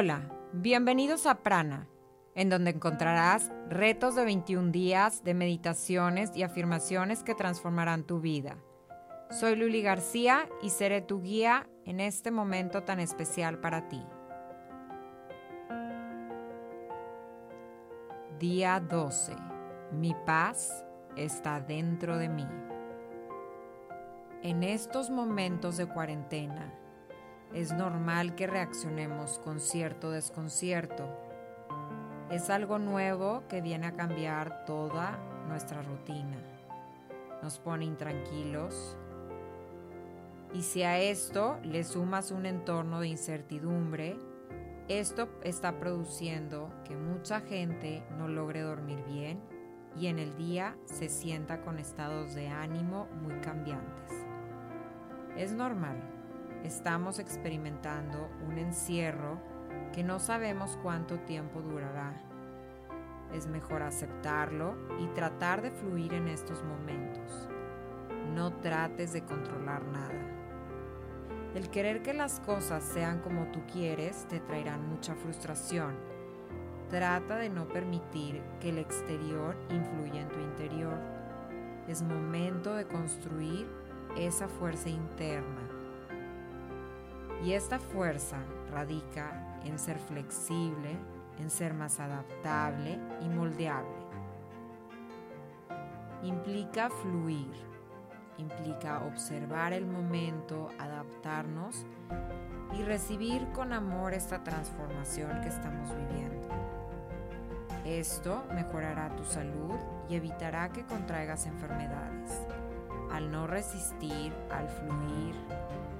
Hola, bienvenidos a Prana, en donde encontrarás retos de 21 días de meditaciones y afirmaciones que transformarán tu vida. Soy Luli García y seré tu guía en este momento tan especial para ti. Día 12. Mi paz está dentro de mí. En estos momentos de cuarentena, es normal que reaccionemos con cierto desconcierto. Es algo nuevo que viene a cambiar toda nuestra rutina. Nos pone intranquilos. Y si a esto le sumas un entorno de incertidumbre, esto está produciendo que mucha gente no logre dormir bien y en el día se sienta con estados de ánimo muy cambiantes. Es normal estamos experimentando un encierro que no sabemos cuánto tiempo durará. Es mejor aceptarlo y tratar de fluir en estos momentos. No trates de controlar nada. El querer que las cosas sean como tú quieres te traerán mucha frustración. Trata de no permitir que el exterior influya en tu interior. Es momento de construir esa fuerza interna y esta fuerza radica en ser flexible, en ser más adaptable y moldeable. Implica fluir, implica observar el momento, adaptarnos y recibir con amor esta transformación que estamos viviendo. Esto mejorará tu salud y evitará que contraigas enfermedades. Al no resistir, al fluir,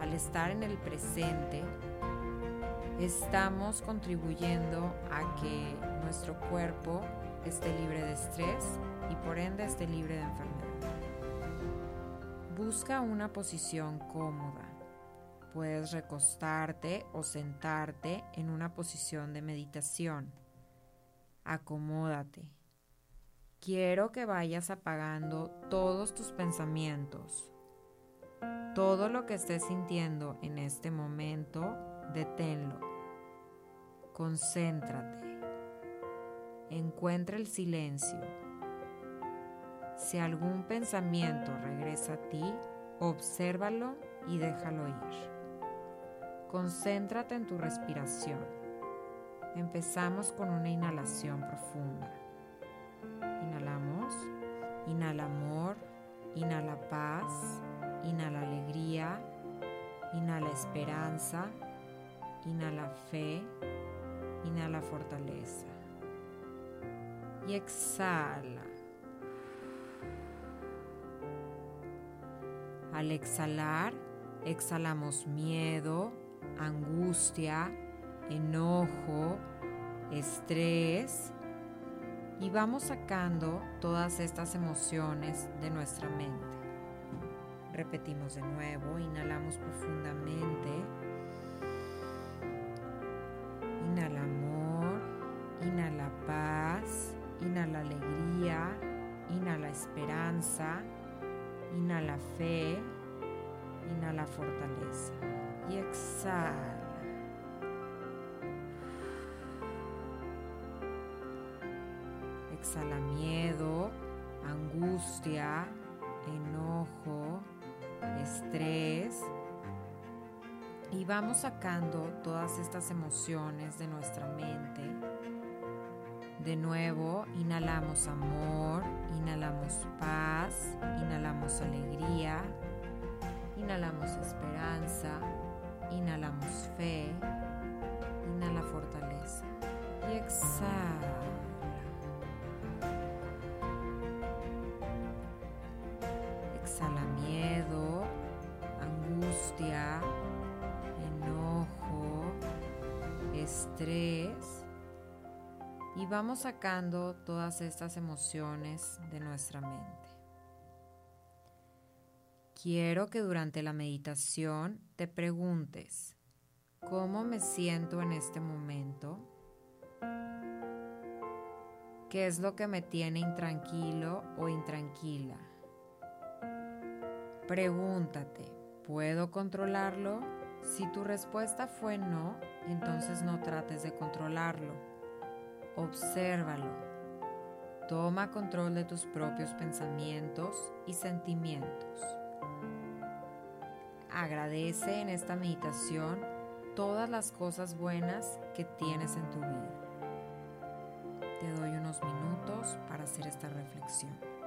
al estar en el presente, estamos contribuyendo a que nuestro cuerpo esté libre de estrés y por ende esté libre de enfermedad. Busca una posición cómoda. Puedes recostarte o sentarte en una posición de meditación. Acomódate. Quiero que vayas apagando todos tus pensamientos todo lo que estés sintiendo en este momento, deténlo. Concéntrate. Encuentra el silencio. Si algún pensamiento regresa a ti, obsérvalo y déjalo ir. Concéntrate en tu respiración. Empezamos con una inhalación profunda. Inhalamos. Inhala amor. Inhala paz. Inhala alegría, inhala esperanza, inhala fe, inhala fortaleza. Y exhala. Al exhalar, exhalamos miedo, angustia, enojo, estrés y vamos sacando todas estas emociones de nuestra mente. Repetimos de nuevo, inhalamos profundamente. Inhala amor, inhala paz, inhala alegría, inhala esperanza, inhala fe, inhala fortaleza y exhala. Exhala miedo, angustia, enojo, estrés y vamos sacando todas estas emociones de nuestra mente. De nuevo, inhalamos amor, inhalamos paz, inhalamos alegría, inhalamos esperanza, inhalamos fe, inhala fortaleza y exhala. Exhala miedo, estrés y vamos sacando todas estas emociones de nuestra mente. Quiero que durante la meditación te preguntes, ¿cómo me siento en este momento? ¿Qué es lo que me tiene intranquilo o intranquila? Pregúntate, ¿puedo controlarlo Si tu respuesta fue no, entonces no trates de controlarlo. Obsérvalo. Toma control de tus propios pensamientos y sentimientos. Agradece en esta meditación todas las cosas buenas que tienes en tu vida. Te doy unos minutos para hacer esta reflexión.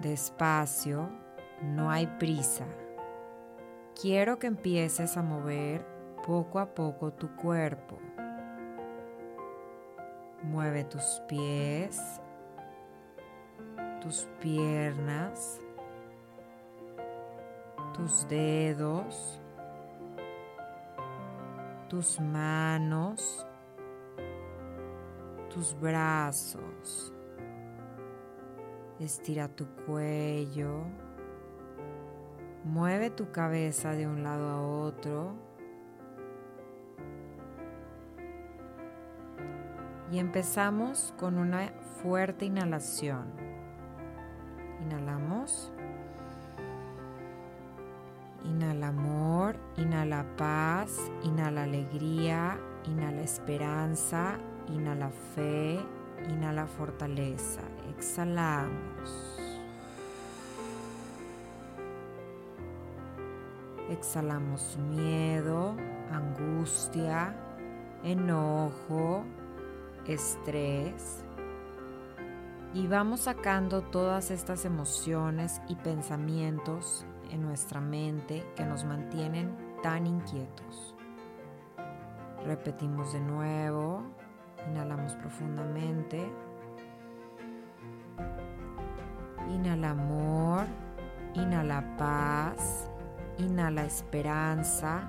Despacio, no hay prisa. Quiero que empieces a mover poco a poco tu cuerpo. Mueve tus pies, tus piernas, tus dedos, tus manos, tus brazos. Estira tu cuello. Mueve tu cabeza de un lado a otro. Y empezamos con una fuerte inhalación. Inhalamos. Inhala amor, inhala paz, inhala alegría, inhala esperanza, inhala fe, inhala fortaleza. Exhalamos. Exhalamos miedo, angustia, enojo, estrés. Y vamos sacando todas estas emociones y pensamientos en nuestra mente que nos mantienen tan inquietos. Repetimos de nuevo, inhalamos profundamente. Inhala amor, inhala paz, inhala esperanza,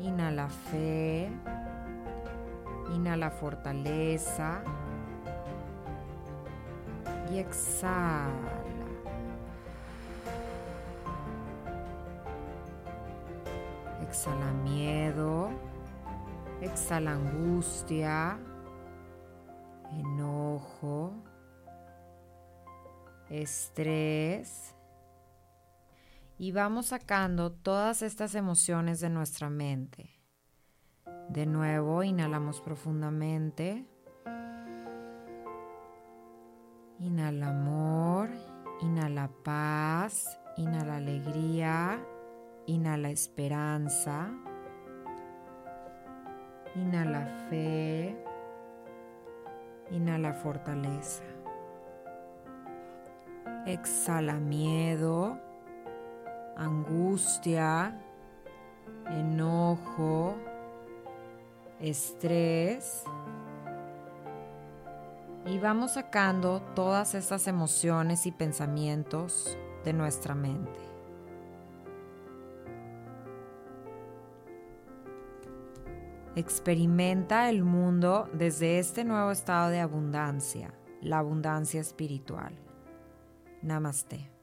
inhala fe, inhala fortaleza y exhala. Exhala miedo, exhala angustia, estrés. Y vamos sacando todas estas emociones de nuestra mente. De nuevo, inhalamos profundamente. Inhala amor, inhala paz, inhala alegría, Inhala esperanza. Inhala fe. Inhala fortaleza. Exhala miedo, angustia, enojo, estrés. Y vamos sacando todas estas emociones y pensamientos de nuestra mente. Experimenta el mundo desde este nuevo estado de abundancia, la abundancia espiritual. Namaste.